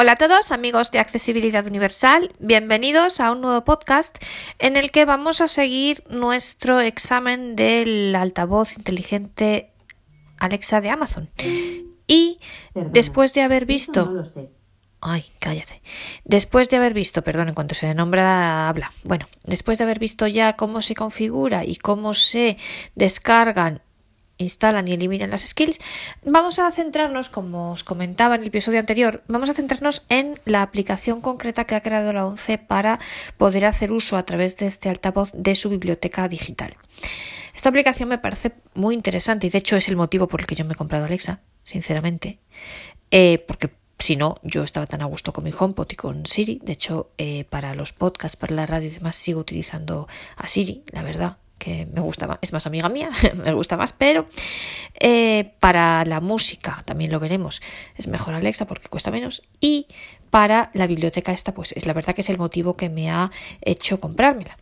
Hola a todos amigos de Accesibilidad Universal, bienvenidos a un nuevo podcast en el que vamos a seguir nuestro examen del altavoz inteligente Alexa de Amazon. Y después de haber visto... No lo sé. Ay, cállate. Después de haber visto, perdón, en cuanto se nombra, habla. Bueno, después de haber visto ya cómo se configura y cómo se descargan instalan y eliminan las skills, vamos a centrarnos, como os comentaba en el episodio anterior, vamos a centrarnos en la aplicación concreta que ha creado la ONCE para poder hacer uso a través de este altavoz de su biblioteca digital. Esta aplicación me parece muy interesante y de hecho es el motivo por el que yo me he comprado Alexa, sinceramente, eh, porque si no, yo estaba tan a gusto con mi HomePod y con Siri. De hecho, eh, para los podcasts, para la radio y demás, sigo utilizando a Siri, la verdad que me gusta más, es más amiga mía, me gusta más, pero eh, para la música también lo veremos, es mejor Alexa porque cuesta menos y para la biblioteca esta pues es la verdad que es el motivo que me ha hecho comprármela.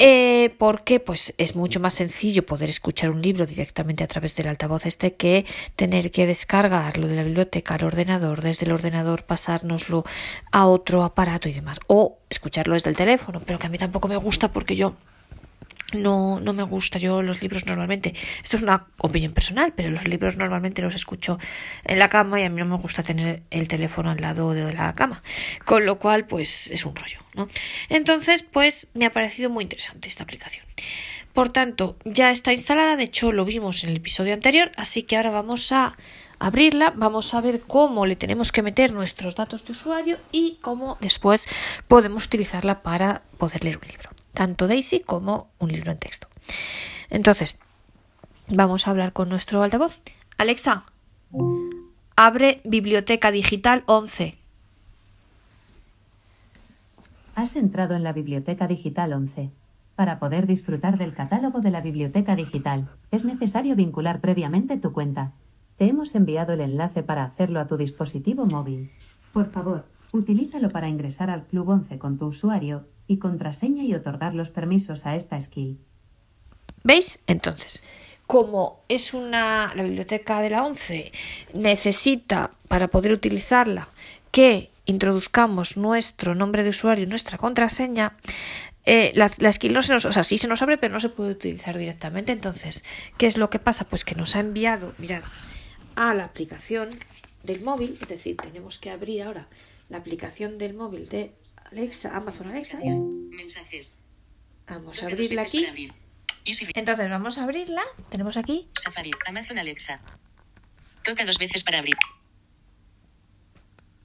Eh, porque pues es mucho más sencillo poder escuchar un libro directamente a través del altavoz este que tener que descargarlo de la biblioteca al ordenador desde el ordenador pasárnoslo a otro aparato y demás. O escucharlo desde el teléfono pero que a mí tampoco me gusta porque yo no, no me gusta yo los libros normalmente. Esto es una opinión personal, pero los libros normalmente los escucho en la cama y a mí no me gusta tener el teléfono al lado de la cama. Con lo cual, pues es un rollo, ¿no? Entonces, pues me ha parecido muy interesante esta aplicación. Por tanto, ya está instalada, de hecho lo vimos en el episodio anterior, así que ahora vamos a abrirla, vamos a ver cómo le tenemos que meter nuestros datos de usuario y cómo después podemos utilizarla para poder leer un libro tanto Daisy como un libro en texto. Entonces, vamos a hablar con nuestro altavoz. Alexa, abre Biblioteca Digital 11. Has entrado en la Biblioteca Digital 11. Para poder disfrutar del catálogo de la Biblioteca Digital, es necesario vincular previamente tu cuenta. Te hemos enviado el enlace para hacerlo a tu dispositivo móvil. Por favor, utilízalo para ingresar al Club 11 con tu usuario y contraseña y otorgar los permisos a esta skill. ¿Veis? Entonces, como es una la biblioteca de la 11 necesita para poder utilizarla que introduzcamos nuestro nombre de usuario y nuestra contraseña, eh, la, skill no se nos, o sea, sí se nos abre, pero no se puede utilizar directamente. Entonces, ¿qué es lo que pasa? Pues que nos ha enviado, mirad, a la aplicación del móvil, es decir, tenemos que abrir ahora la aplicación del móvil de Alexa, Amazon Alexa. Mensajes. Vamos a abrirla aquí. Entonces vamos a abrirla. Tenemos aquí. Safari, Amazon Alexa. Toca dos veces para abrir.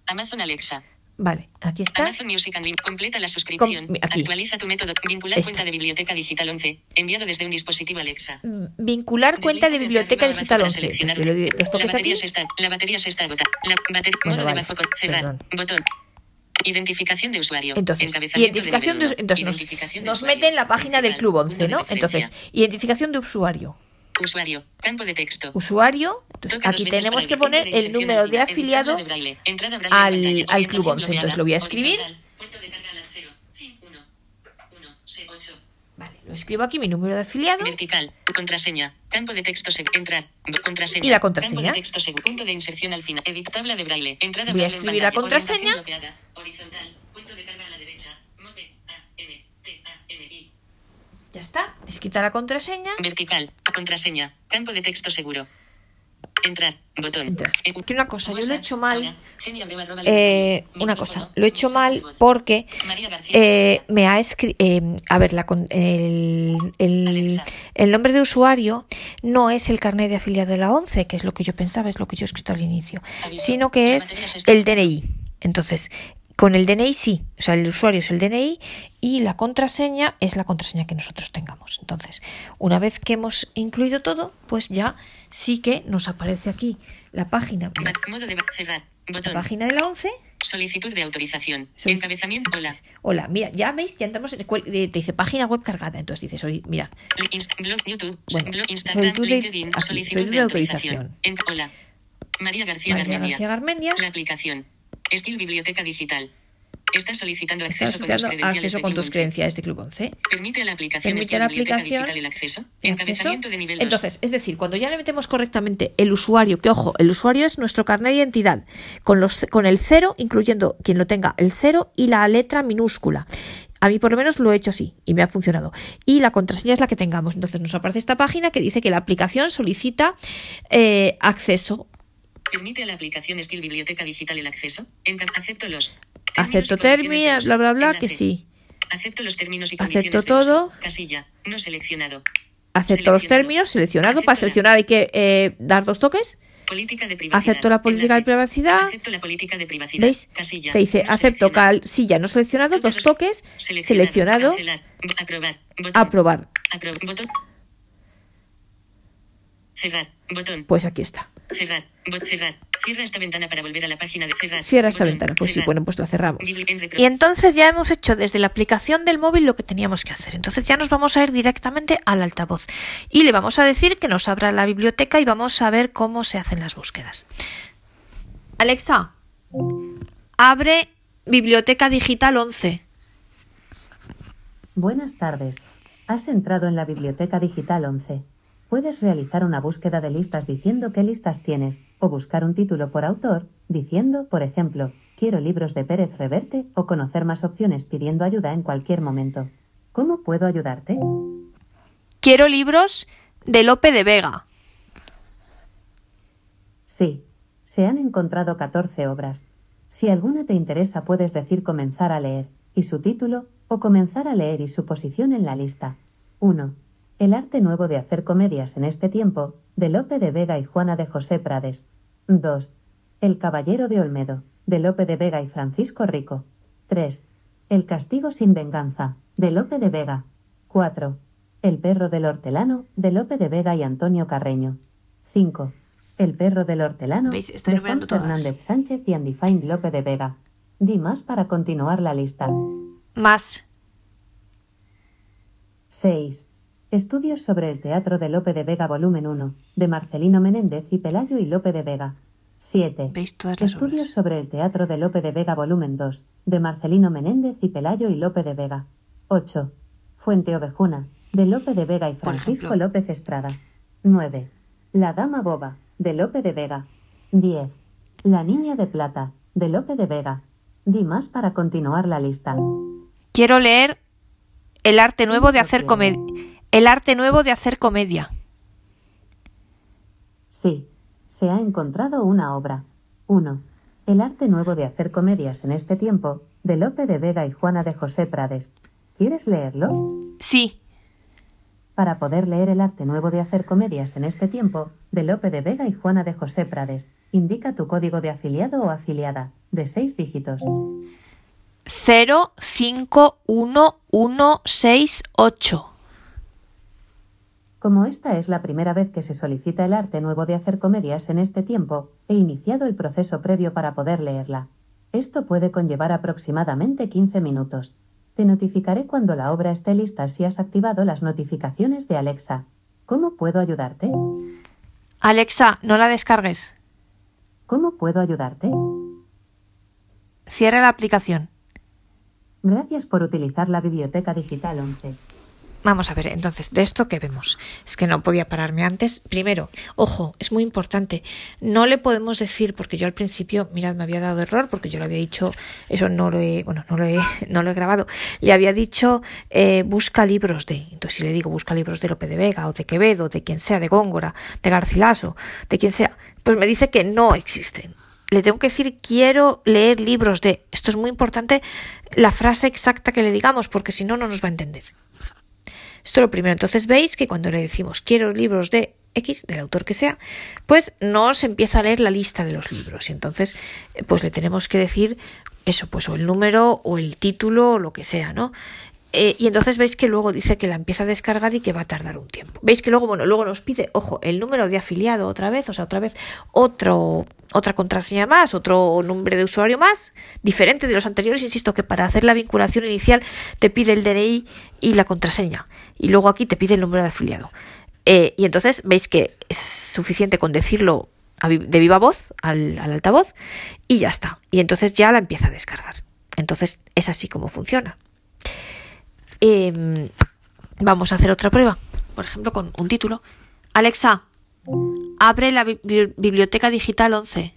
Amazon Alexa. Vale, aquí está. Amazon Music and Link. Completa la suscripción. Com- aquí. Actualiza tu método. Vincular Esta. cuenta de Biblioteca Digital 11. Enviado desde un dispositivo Alexa. Mm, Vincular cuenta de biblioteca digital arriba 11. para seleccionar. Pues si le- los La toques aquí. batería se está. La batería se está agotando. La batería. Bueno, modo vale, de bajo con cerrar. perdón. Botón. Identificación de usuario. Entonces, identificación de entonces nos, Identificación de nos mete en la página del. Club Punto 11, de ¿no? Entonces, identificación de usuario. Usuario. Campo de texto. Usuario, entonces aquí tenemos que poner el número de afiliado al- al Club Orientación 11. bloqueada. Entonces lo voy a escribir. Horizontal. Puerto de carga al cero. Fin uno. Uno. Se- ocho. Vale, lo escribo aquí, mi número de afiliado. Vertical. Contraseña. Campo de texto Entrar. Contraseña. ¿Y la contraseña? Campo de texto Punto de inserción al final. Edit tabla de braille. Entrada Voy a escribir la contraseña. Horizontal. Puerto de carga a la derecha. Move. A. N. T. A. N. I. Ya está. Escrita la contraseña. Vertical. Contraseña. Campo de texto seguro. Entrar. Botón. Entrar. Eh, Que una cosa, yo lo he hecho mal. Eh, una cosa, lo he hecho mal porque eh, me ha escrito. a ver, la, con- el, el, nombre de usuario no es el carnet de afiliado de la 11, que es lo que yo pensaba, es lo que yo he escrito al inicio, sino que es el DNI. Entonces, con el DNI sí, o sea, el usuario es el DNI y la contraseña es la contraseña que nosotros tengamos. Entonces, una vez que hemos incluido todo, pues ya sí que nos aparece aquí la página, Modo de cerrar. la página de la 11. Solicitud de autorización. Solic- Encabezamiento. Hola. Hola, mira, ya veis, ya entramos en el cual- te dice página web cargada. Entonces dices, oye, mirad, blog YouTube. Bueno, blog Instagram. solicitud de- LinkedIn. aquí, solicitud solicitud de de autorización. En- hola. María García María Garmendia. La aplicación. Skill Biblioteca Digital. Estás solicitando Estás acceso con tus credenciales acceso de con Club tus 11. credenciales de Club 11. Permite a la aplicación Permite a la aplicación Digital el acceso. el Encabezamiento de nivel 2. Entonces, es decir, cuando ya le metemos correctamente el usuario, que ojo, el usuario es nuestro carnet de identidad, con, los, con el cero, incluyendo quien lo tenga, el cero y la letra minúscula. A mí por lo menos lo he hecho así y me ha funcionado. Y la contraseña es la que tengamos. Entonces nos aparece esta página que dice que la aplicación solicita eh, acceso. Permite a la aplicación Skill Biblioteca Digital el acceso. Enca- acepto los. términos Acepto de términos, bla, bla, bla, que sí. Acepto los términos y Acepto condiciones de uso. todo. Casilla. No seleccionado. Acepto los Seleccionado. términos, seleccionado. Para Acepto la- seleccionar hay que eh, dar dos toques. Política de privacidad. Acepto la política de Enlace. privacidad. Acepto la política de privacidad. ¿Veis? Casilla. Te dice No acepto seleccionado. cal, silla no seleccionado, dos toques, seleccionado, Cancelar. Bo- Aprobar. Botón. aprobar. Apro- botón. Cerrar. Botón. Pues aquí está. Cerrar. Cerrar. Cierra esta ventana para volver a la página de cerrar. Cierra esta Botón. ventana. Pues sí, bueno, pues la cerramos. Y entonces ya hemos hecho desde la aplicación del móvil lo que teníamos que hacer. Entonces ya nos vamos a ir directamente al altavoz. Y le vamos a decir que nos abra la biblioteca y vamos a ver cómo se hacen las búsquedas. Alexa, abre Biblioteca Digital 11. Buenas tardes. Has entrado en la Biblioteca Digital 11. Puedes realizar una búsqueda de listas diciendo qué listas tienes, o buscar un título por autor, diciendo, por ejemplo, quiero libros de Pérez Reverte, o conocer más opciones pidiendo ayuda en cualquier momento. ¿Cómo puedo ayudarte? Quiero libros de Lope de Vega. Sí, se han encontrado 14 obras. Si alguna te interesa puedes decir comenzar a leer, y su título, o comenzar a leer y su posición en la lista. 1. El arte nuevo de hacer comedias en este tiempo, de Lope de Vega y Juana de José Prades. 2. El caballero de Olmedo, de Lope de Vega y Francisco Rico. 3. El castigo sin venganza, de Lope de Vega. 4. El perro del hortelano, de Lope de Vega y Antonio Carreño. 5. El perro del hortelano, de Juan. Fernández Sánchez y Undefined Lope de Vega. Di más para continuar la lista. Más. 6. Estudios sobre el teatro de Lope de Vega volumen 1, de Marcelino Menéndez y Pelayo y Lope de Vega. 7. ¿Veis todas las Estudios obras? sobre el teatro de Lope de Vega volumen 2, de Marcelino Menéndez y Pelayo y Lope de Vega. 8. Fuente Ovejuna, de Lope de Vega y Francisco. López Estrada. 9. La Dama Boba, de Lope de Vega. 10. La Niña de Plata, de Lope de Vega. Di más para continuar la lista. Quiero leer El arte nuevo de hacer comedia. El arte nuevo de hacer comedia. Sí, se ha encontrado una obra. 1. El arte nuevo de hacer comedias en este tiempo, de Lope de Vega y Juana de José Prades. ¿Quieres leerlo? Sí. Para poder leer el arte nuevo de hacer comedias en este tiempo, de Lope de Vega y Juana de José Prades, indica tu código de afiliado o afiliada, de seis dígitos. 051168. Como esta es la primera vez que se solicita el arte nuevo de hacer comedias en este tiempo, he iniciado el proceso previo para poder leerla. Esto puede conllevar aproximadamente 15 minutos. Te notificaré cuando la obra esté lista si has activado las notificaciones de Alexa. ¿Cómo puedo ayudarte? Alexa, no la descargues. ¿Cómo puedo ayudarte? Cierra la aplicación. Gracias por utilizar la Biblioteca Digital 11. Vamos a ver, entonces, de esto que vemos. Es que no podía pararme antes. Primero, ojo, es muy importante. No le podemos decir, porque yo al principio, mirad, me había dado error, porque yo le había dicho, eso no lo he, bueno, no lo he, no lo he grabado. Le había dicho, eh, busca libros de. Entonces, si le digo, busca libros de Lope de Vega, o de Quevedo, de quien sea, de Góngora, de Garcilaso, de quien sea, pues me dice que no existen. Le tengo que decir, quiero leer libros de. Esto es muy importante, la frase exacta que le digamos, porque si no, no nos va a entender. Esto es lo primero. Entonces veis que cuando le decimos quiero libros de X, del autor que sea, pues nos empieza a leer la lista de los libros. Y entonces, eh, pues le tenemos que decir eso, pues o el número o el título o lo que sea, ¿no? Eh, y entonces veis que luego dice que la empieza a descargar y que va a tardar un tiempo. Veis que luego, bueno, luego nos pide, ojo, el número de afiliado otra vez, o sea, otra vez otro, otra contraseña más, otro nombre de usuario más, diferente de los anteriores. Insisto que para hacer la vinculación inicial te pide el DNI y la contraseña. Y luego aquí te pide el número de afiliado. Eh, y entonces veis que es suficiente con decirlo de viva voz al, al altavoz y ya está. Y entonces ya la empieza a descargar. Entonces es así como funciona. Em, vamos a hacer otra prueba, por ejemplo, con un título. Alexa, abre la bibli- biblioteca digital 11.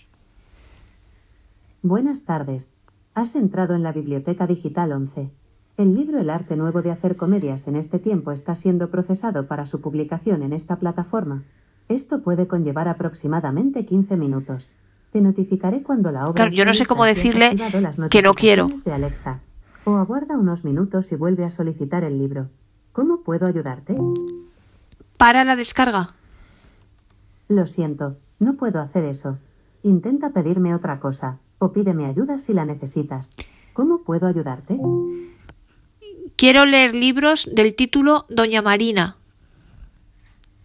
Buenas tardes. Has entrado en la Biblioteca Digital 11. El libro El arte nuevo de hacer comedias en este tiempo está siendo procesado para su publicación en esta plataforma. Esto puede conllevar aproximadamente 15 minutos. Te notificaré cuando la obra Claro, yo no sé cómo decirle que no quiero. de Alexa. O aguarda unos minutos y vuelve a solicitar el libro. ¿Cómo puedo ayudarte? Para la descarga. Lo siento, no puedo hacer eso. Intenta pedirme otra cosa, o pídeme ayuda si la necesitas. ¿Cómo puedo ayudarte? Quiero leer libros del título Doña Marina.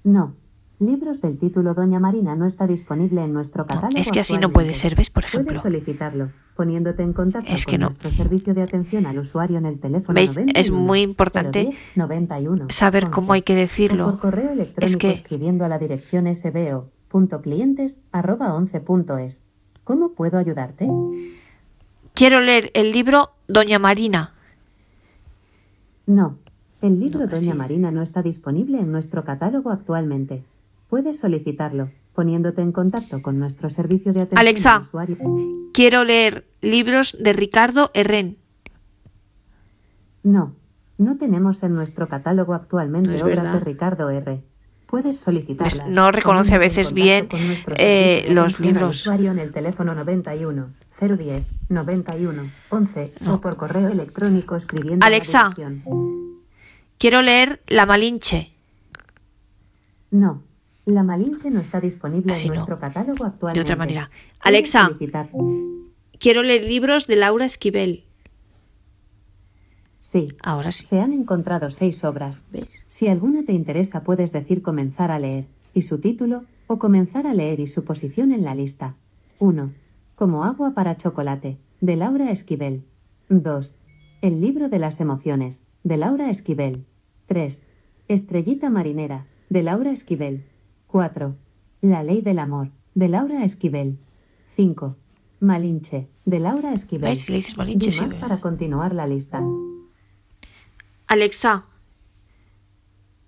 No. Libros del título Doña Marina no está disponible en nuestro catálogo. es que así no puede ser, ¿ves? Por ejemplo. Puedes solicitarlo, poniéndote en contacto Es que con no. nuestro servicio de atención al usuario en el teléfono ¿Veis? 91 Es muy importante 010 91 saber cómo hay que 11, decirlo. o por correo electrónico Es que- escribiendo a la dirección sbo.clientes@11.es. ¿Cómo puedo ayudarte? Quiero leer el libro Doña Marina. No, el libro No, Doña sí. Marina no está disponible en nuestro catálogo actualmente. Puedes solicitarlo, poniéndote en contacto con nuestro servicio de atención Alexa. al usuario. Quiero leer libros de Ricardo Herrén. No, no tenemos en nuestro catálogo actualmente No obras verdad. de Ricardo R. Puedes solicitarlas. No reconoce a veces bien, eh, los libros. usuario en el teléfono 91 010 91 11 No. o por correo electrónico escribiendo la Alexa. Quiero leer La Malinche. No, la Malinche no está disponible Así en no. nuestro catálogo actualmente. De otra manera. Alexa. solicitar- Quiero leer libros de Laura Esquivel. Sí, Ahora sí. se han encontrado seis obras. ¿Ves? Si alguna te interesa, puedes decir comenzar a leer y su título, o comenzar a leer y su posición en la lista. 1. Como agua para chocolate, de Laura Esquivel. 2. El libro de las emociones, de Laura Esquivel. 3. Estrellita marinera, de Laura Esquivel. 4. La ley del amor, de Laura Esquivel. 5. Malinche, de Laura Esquivel. ¿Ves? Si le dices Malinche, Di sí, más ve. para continuar la lista. Alexa.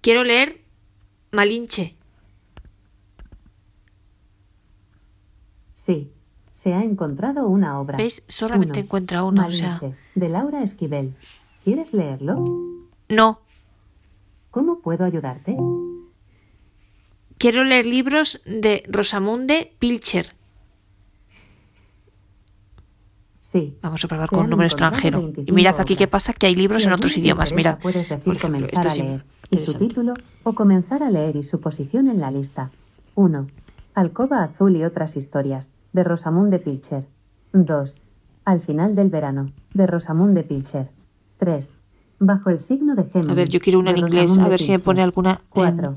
Quiero leer Malinche. Sí, se ha encontrado una obra. ¿Veis? Solamente encuentra una, o sea- de Laura Esquivel. ¿Quieres leerlo? No. ¿Cómo puedo ayudarte? Quiero leer libros de Rosamunde Pilcher. Sí. Vamos a probar con un número extranjero. 25 Y mirad aquí qué pasa, que hay libros Si en otros idiomas. Mirad. Puedes decir ejemplo, comenzar a leer y su título o comenzar a leer y su posición en la lista. 1. Alcoba azul y otras historias, de Rosamunde Pilcher. 2. Al final del verano, de Rosamunde Pilcher. 3. Bajo el signo de Géminis. A ver, yo quiero una de en inglés, a ver si me pone alguna en- 4.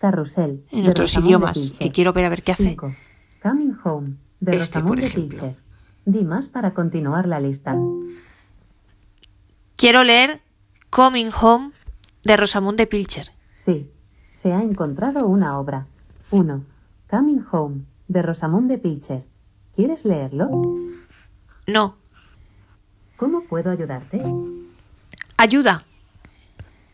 Carrusel. en de otros idiomas, que quiero ver a ver qué hace. 5. Coming Home, de Este, Rosamunde ejemplo. Pilcher. Di más para continuar la lista. Quiero leer Coming Home de Rosamunde Pilcher. Sí, se ha encontrado una obra. 1. Coming Home, de Rosamunde Pilcher. ¿Quieres leerlo? No. ¿Cómo puedo ayudarte? Ayuda.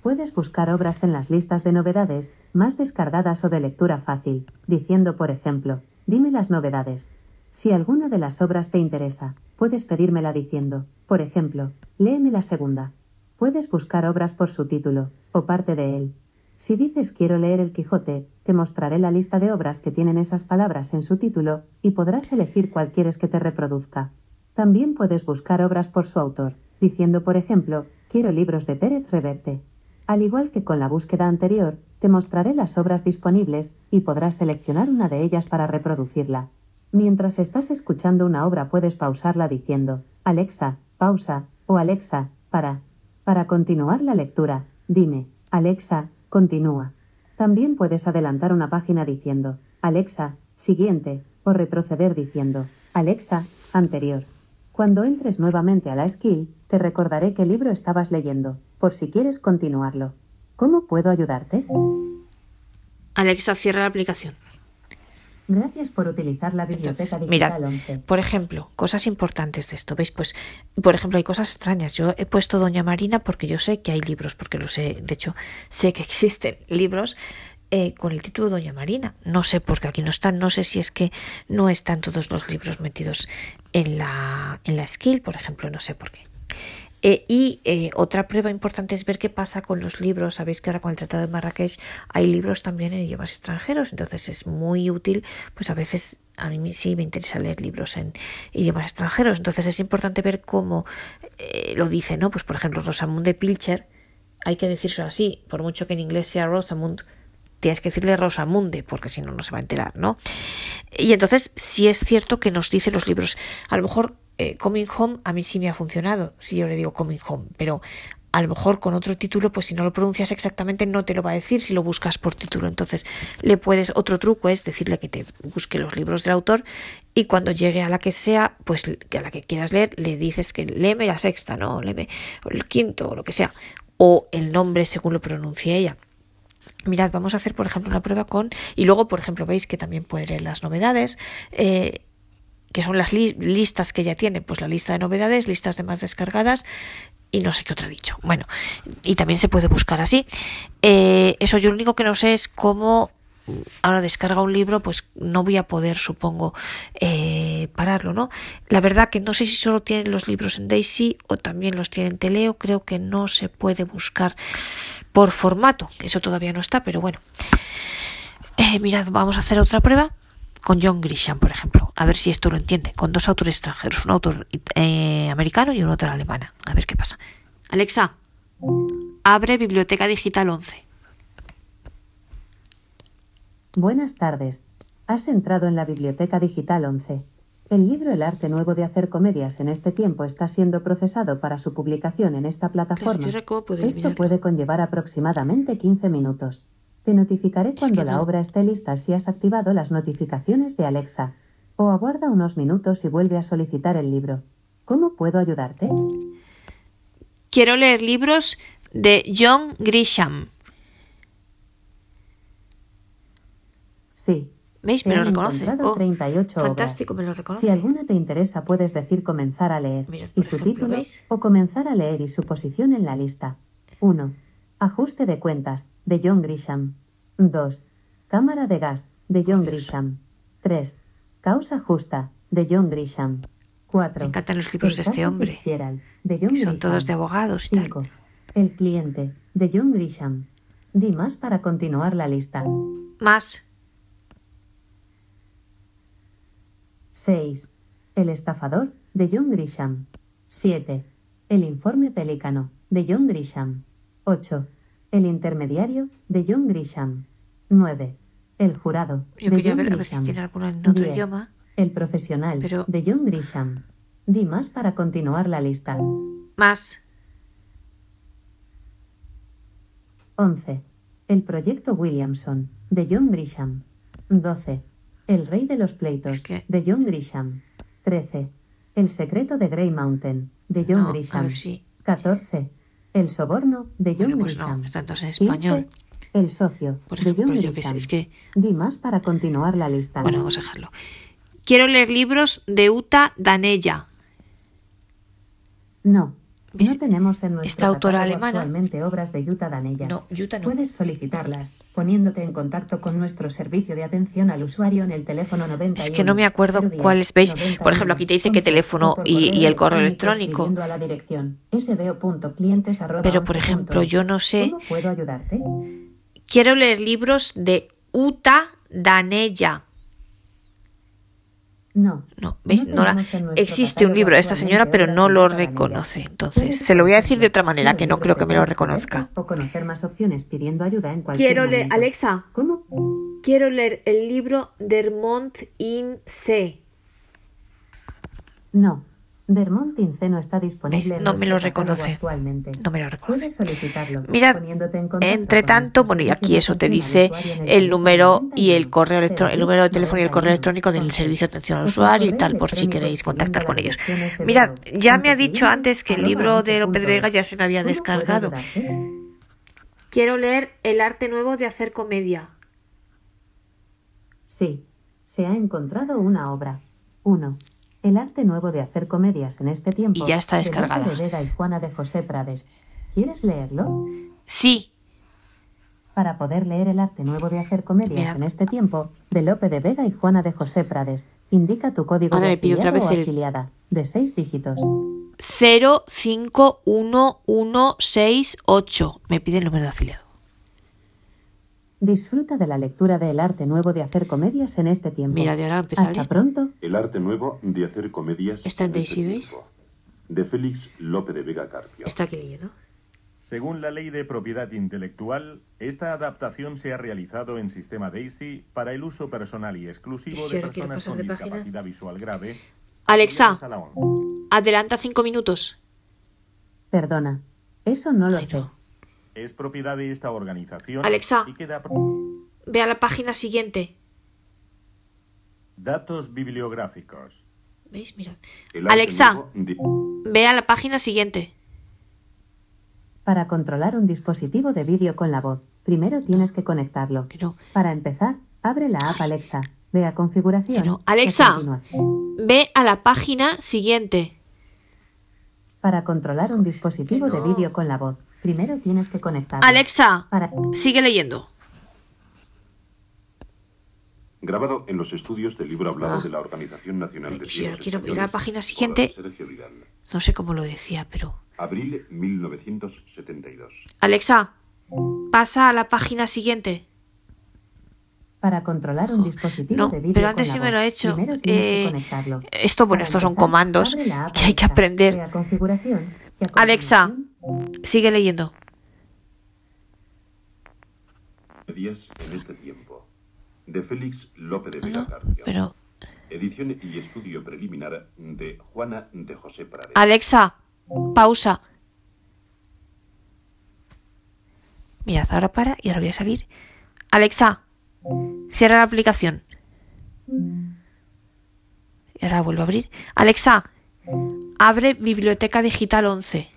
Puedes buscar obras en las listas de novedades, más descargadas o de lectura fácil, diciendo, por ejemplo, dime las novedades. Si alguna de las obras te interesa, puedes pedírmela diciendo, por ejemplo, léeme la segunda. Puedes buscar obras por su título, o parte de él. Si dices quiero leer El Quijote, te mostraré la lista de obras que tienen esas palabras en su título, y podrás elegir cuál quieres que te reproduzca. También puedes buscar obras por su autor, diciendo, por ejemplo, quiero libros de Pérez Reverte. Al igual que con la búsqueda anterior, te mostraré las obras disponibles y podrás seleccionar una de ellas para reproducirla. Mientras estás escuchando una obra puedes pausarla diciendo, Alexa, pausa, o Alexa, para. Para continuar la lectura, dime, Alexa, continúa. También puedes adelantar una página diciendo, Alexa, siguiente, o retroceder diciendo, Alexa, anterior. Cuando entres nuevamente a la skill, te recordaré qué libro estabas leyendo, por si quieres continuarlo. ¿Cómo puedo ayudarte? Alexa, cierra la aplicación. Gracias por utilizar la biblioteca Entonces, digital mirad, 11. por ejemplo, cosas importantes de esto, ¿veis? Pues, por ejemplo, hay cosas extrañas. Yo he puesto Doña Marina porque yo sé que hay libros, porque lo sé, de hecho, sé que existen libros eh, con el título Doña Marina. No sé por qué aquí no están, no sé si es que no están todos los libros metidos en la, en la skill, por ejemplo, no sé por qué. Eh, y eh, otra prueba importante es ver qué pasa con los libros. Sabéis que ahora con el Tratado de Marrakech hay libros también en idiomas extranjeros, entonces es muy útil, pues a veces a mí sí me interesa leer libros en idiomas extranjeros, entonces es importante ver cómo eh, lo dice, ¿no? Pues por ejemplo, Rosamund de Pilcher, hay que decírselo así, por mucho que en inglés sea Rosamund, tienes que decirle Rosamunde, porque si no, no se va a enterar, ¿no? Y entonces, sí es cierto que nos dice los libros, a lo mejor eh, Coming Home a mí sí me ha funcionado, si yo le digo Coming Home, pero a lo mejor con otro título, pues si no lo pronuncias exactamente no te lo va a decir si lo buscas por título. Entonces, le puedes, otro truco es decirle que te busque los libros del autor y cuando llegue a la que sea, pues a la que quieras leer, le dices que léeme la sexta, ¿no? Léeme el quinto o lo que sea, o el nombre según lo pronuncie ella. Mirad, vamos a hacer, por ejemplo, una prueba con. Y luego, por ejemplo, veis que también puede leer las novedades. Eh, que son las li listas que ya tiene, pues la lista de novedades, listas de más descargadas y no sé qué otro dicho. Bueno, y también se puede buscar así. Eh, eso yo lo único que no sé es cómo ahora descarga un libro, pues no voy a poder, supongo, eh, pararlo, ¿no? La verdad que no sé si solo tienen los libros en Daisy o también los tienen en Teleo, creo que no se puede buscar por formato, eso todavía no está, pero bueno. Eh, mirad, vamos a hacer otra prueba con John Grisham, por ejemplo, a ver si esto lo entiende, con dos autores extranjeros, un autor eh, americano y un autor alemana, a ver qué pasa. Alexa, abre Biblioteca Digital 11. Buenas tardes. Has entrado en la Biblioteca Digital 11. El libro El arte nuevo de hacer comedias en este tiempo está siendo procesado para su publicación en esta plataforma. Claro, ¿y ahora cómo puedo Esto puede conllevar aproximadamente 15 minutos. Te notificaré cuando que la no. obra esté lista si has activado las notificaciones de Alexa. O aguarda unos minutos y vuelve a solicitar el libro. ¿Cómo puedo ayudarte? Quiero leer libros de John Grisham. Sí. ¿Veis? Me lo reconoce. Oh, 38 obras. fantástico, me lo reconoce. Si alguna te interesa, puedes decir comenzar a leer Mirad, y su ejemplo, título ¿veis? o comenzar a leer y su posición en la lista. 1. Ajuste de cuentas de John Grisham. 2. Cámara de gas de John Grisham. 3. Causa justa de John Grisham. 4. Me encantan los libros de este hombre. de John son todos de abogados y tal. 5. El cliente de John Grisham. Di más para continuar la lista. Más. 6. El estafador de John Grisham. 7. El informe pelícano de John Grisham. 8. El intermediario de John Grisham. 9. El jurado Yo de quería John ver a ver si Grisham. tiene alguno en otro 10. idioma. El profesional Pero- de John Grisham. Di más para continuar la lista. Más. 11. El proyecto Williamson de John Grisham. 12. El rey de los pleitos Es que- de John Grisham. 13. El secreto de Grey Mountain de John No, a Grisham. ver si- 14. El soborno de John Bueno, pues no, Grisham. están todos en 15. El socio Por de ejemplo, John yo qué sé, es que- Di más para continuar la lista. Bueno, vamos a dejarlo. Quiero leer libros de Uta Danella. No. ¿Ves? No tenemos en nuestro Esta autora alemana- actualmente obras de Yuta Danella. No, Yuta no. Puedes solicitarlas poniéndote en contacto con nuestro servicio de atención al usuario en el teléfono 91. Es que no me acuerdo 010 cuáles veis. 91 Por ejemplo, aquí te dice que 11, teléfono y- y el correo electrónico a la dirección Pero, por 11 ejemplo, yo no sé- ¿Cómo puedo ayudarte? Quiero leer libros de Uta Danella. No. No, ¿veis? No la- Existe un libro de esta señora, pero no lo reconoce. Entonces, se lo voy a decir de otra manera, que no creo que me lo reconozca. O conocer más opciones pidiendo ayuda en cualquier Quiero leer. Alexa, ¿Cómo? quiero leer el libro Dermont in C. No. Dermont Ince no está disponible ¿Ves? en No me lo reconoce. actualmente. No me lo reconoce. Contacto entre tanto, bueno, y aquí eso te dice el número y el 91, correo electrónico, el número de teléfono y el correo 91, electrónico del 11. servicio de atención al por usuario y tal, por si queréis contactar con ellos. escribiendo a la dirección Mirad, sbo, ya me ha dicho antes que el libro de 11 López Vega ya se me había ¿Cómo puedo descargado. ayudarte? Quiero leer El arte nuevo de hacer comedia. Sí. Se ha encontrado una obra. 1. El arte nuevo de hacer comedias en este tiempo. Y ya está de Lope descargada. de Vega y Juana de José Prades. ¿Quieres leerlo? Sí. Para poder leer el arte nuevo de hacer comedias Mira. en este tiempo, de Lope de Vega y Juana de José Prades, indica tu código Ahora de otra o el- afiliada, de seis dígitos. 051168. Me pide el número de afiliado. Disfruta de la lectura del arte nuevo de hacer comedias en este tiempo. Mira, de ahora empieza a Hasta pronto. El arte nuevo de hacer comedias. ¿Está en este Daisy Base? tiempo. De Félix Lope de Vega Carpio. Está aquí leyendo. Según la ley de propiedad intelectual, esta adaptación se ha realizado en sistema DAISY para el uso personal y exclusivo ¿Y de personas con de página? discapacidad visual grave. Alexa, adelanta cinco minutos. Perdona. Eso no lo Ay, sé. no. Es propiedad de esta organización Alexa. y queda Ve a la página siguiente. datos bibliográficos. ¿Veis? Mira. Alexa. Ve a la página siguiente. Para controlar un dispositivo de vídeo con la voz, primero tienes que conectarlo. Que no. Para empezar, abre la app Alexa. Ve a configuración. Alexa. Ve a la página siguiente. Para controlar un dispositivo de vídeo con la voz, primero tienes que conectarlo. Alexa, Para... sigue leyendo. Grabado en los estudios del libro hablado Ah. de la Organización Nacional de Y si Ciegos ahora quiero ir a la página siguiente. No sé cómo lo decía, pero. Abril 1972. Alexa, pasa a la página siguiente. Para controlar un dispositivo No, de vídeo pero antes sí me lo he hecho. Eh, esto, bueno, estos son comandos que hay que aprender. Alexa, sigue leyendo. Días en este tiempo. De Félix Lope de No, Vega no, Carpio. pero. Edición y estudio preliminar de Juana de José Prades. Alexa, pausa. Mirad, ahora para y ahora voy a salir. Alexa, cierra la aplicación. Y ahora vuelvo a abrir. Alexa, abre Biblioteca Digital 11.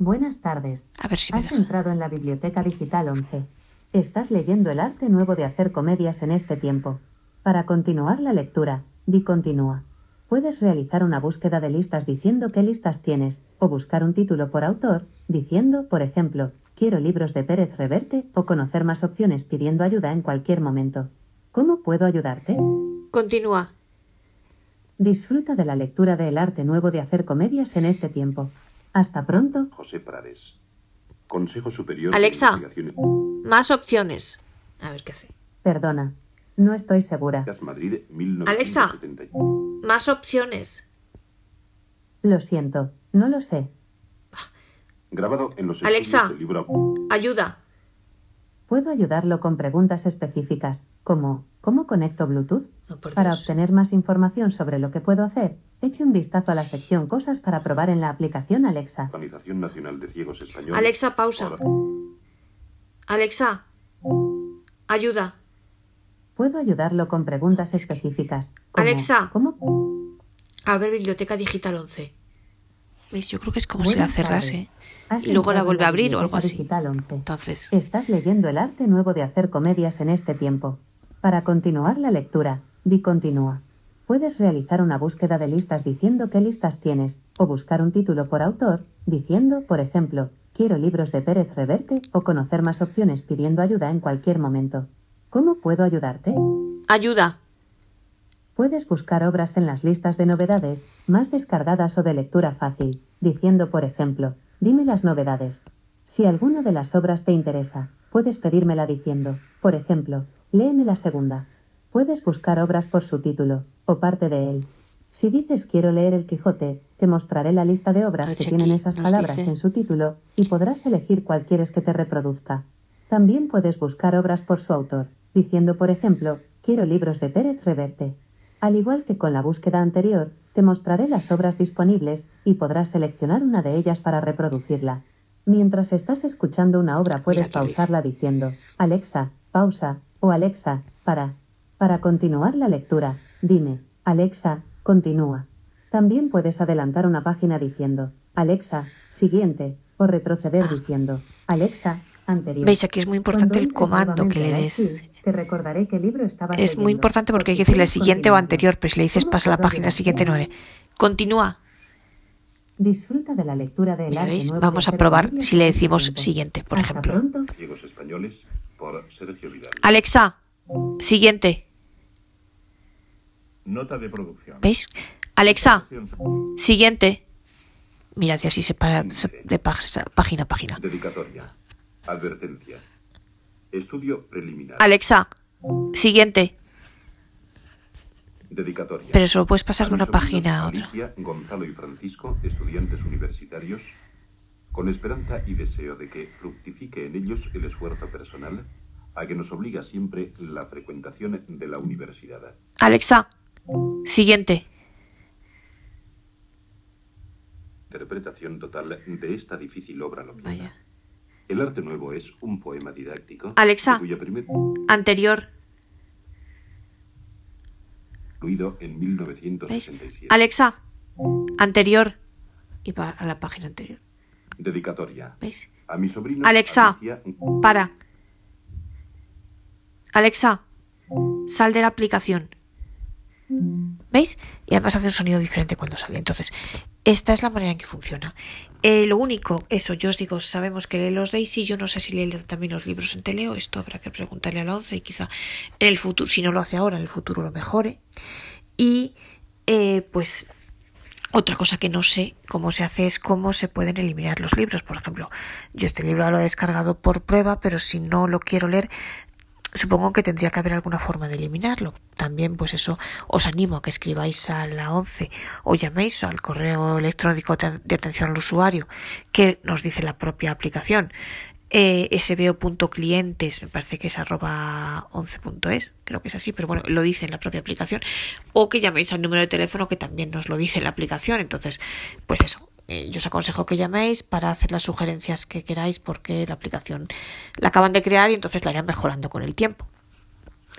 Buenas tardes. A ver si me Has entrado en la Biblioteca Digital 11. Estás leyendo el arte nuevo de hacer comedias en este tiempo. Para continuar la lectura, di continúa. Puedes realizar una búsqueda de listas diciendo qué listas tienes, o buscar un título por autor, diciendo, por ejemplo, quiero libros de Pérez Reverte, o conocer más opciones pidiendo ayuda en cualquier momento. ¿Cómo puedo ayudarte? Continúa. Disfruta de la lectura del arte nuevo de hacer comedias en este tiempo. Hasta pronto. José Prades. Consejo Superior Alexa. de Investigaciones Más opciones. A ver qué hace. Perdona. No estoy segura. Madrid Alexa. 1970. Más opciones. Lo siento. No lo sé. Grabado en los Alexa. del libro Ayuda. Puedo ayudarlo con preguntas específicas, como ¿cómo conecto Bluetooth? Por Para obtener más información sobre lo que puedo hacer, eche un vistazo a la sección Cosas para probar en la aplicación Alexa. Organización Nacional de Ciegos Españoles. Alexa, pausa. Alexa, ayuda. Puedo ayudarlo con preguntas específicas, como Alexa. ¿cómo? Abre Biblioteca Digital 11. ¿Veis? Yo creo que es como si la Buenas cerrase. Has Y luego la vuelve a abrir o algo así. Digital 11. Entonces, Estás leyendo el arte nuevo de hacer comedias en este tiempo. Para continuar la lectura, di continúa. Puedes realizar una búsqueda de listas diciendo qué listas tienes, o buscar un título por autor, diciendo, por ejemplo, quiero libros de Pérez Reverte, o conocer más opciones pidiendo ayuda en cualquier momento. ¿Cómo puedo ayudarte? ayuda. Puedes buscar obras en las listas de novedades, más descargadas o de lectura fácil, diciendo, por ejemplo, dime las novedades. Si alguna de las obras te interesa, puedes pedírmela diciendo, por ejemplo, léeme la segunda. Puedes buscar obras por su título, o parte de él. Si dices quiero leer El Quijote, te mostraré la lista de obras Pues que tienen esas palabras dice. en su título, y podrás elegir cuál quieres que te reproduzca. También puedes buscar obras por su autor, diciendo, por ejemplo, quiero libros de Pérez Reverte. Al igual que con la búsqueda anterior, te mostraré las obras disponibles y podrás seleccionar una de ellas para reproducirla. Mientras estás escuchando una obra puedes pausarla diciendo, Alexa, pausa, o Alexa, para. Para continuar la lectura, dime, Alexa, continúa. También puedes adelantar una página diciendo, Alexa, siguiente, o retroceder diciendo, Alexa, anterior. ¿Veis? Aquí es muy importante el comando que le des. Te recordaré qué libro Es muy importante porque Por hay que decirle siguiente o anterior, pero si le dices ¿Cómo pasa a la página siguiente no le. Continúa. Disfruta de la lectura ¿veis? nuevo Vamos a probar Sergio si le decimos siguiente, por Hasta ejemplo. Alexa, siguiente. Nota de producción. ¿Veis? Alexa, siguiente. Mira, y así se para de página a página. Dedicatoria. Advertencia. Estudio preliminar. Alexa, siguiente. Dedicatoria. Pero eso lo puedes pasar de una página a otra. Alicia, Gonzalo y Francisco, estudiantes universitarios, con esperanza y deseo de que fructifique en ellos el esfuerzo personal a que nos obliga siempre la frecuentación de la universidad. Alexa, siguiente. Interpretación total de esta difícil obra. Vaya. El arte nuevo es un poema didáctico. Alexa. de cuya primer Anterior. incluido en ¿Veis? 1967. Alexa, anterior. Y va a la página anterior. Dedicatoria. ¿Veis? A mi sobrino Alexa, Alicia, para. Alexa, sal de la aplicación. ¿Veis? Y además hace un sonido diferente cuando sale. Entonces, esta es la manera en que funciona. Eh, lo único, eso, yo os digo, sabemos que lee los Daisy, yo no sé si lee también los libros en teleo, esto habrá que preguntarle a la 11 y quizá en el futuro, si no lo hace ahora, en el futuro lo mejore. Y eh, pues otra cosa que no sé cómo se hace es cómo se pueden eliminar los libros. Por ejemplo, yo este libro lo he descargado por prueba, pero si no lo quiero leer, supongo que tendría que haber alguna forma de eliminarlo. También, pues eso, os animo a que escribáis a la 11 o llaméis al correo electrónico de atención al usuario que nos dice la propia aplicación. Eh, sbo.clientes, me parece que es arroba 11.es, creo que es así, pero bueno, lo dice en la propia aplicación. O que llaméis al número de teléfono que también nos lo dice en la aplicación. Entonces, pues eso, yo os aconsejo que llaméis para hacer las sugerencias que queráis porque la aplicación la acaban de crear y entonces la irán mejorando con el tiempo.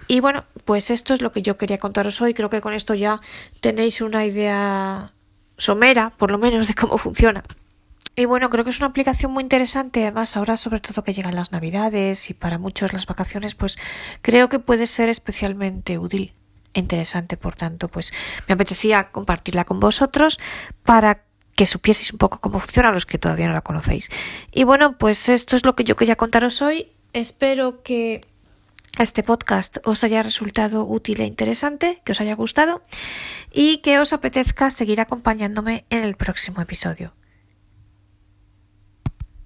Y bueno, pues esto es lo que yo quería contaros hoy. Creo que con esto ya tenéis una idea somera, por lo menos, de cómo funciona. Y bueno, creo que es una aplicación muy interesante, además ahora sobre todo que llegan las navidades y para muchos las vacaciones, pues creo que puede ser especialmente útil e interesante, por tanto, pues me apetecía compartirla con vosotros para que supieseis un poco cómo funciona los que todavía no la conocéis. Y bueno, pues esto es lo que yo quería contaros hoy. Espero que este podcast os haya resultado útil e interesante, que os haya gustado y que os apetezca seguir acompañándome en el próximo episodio.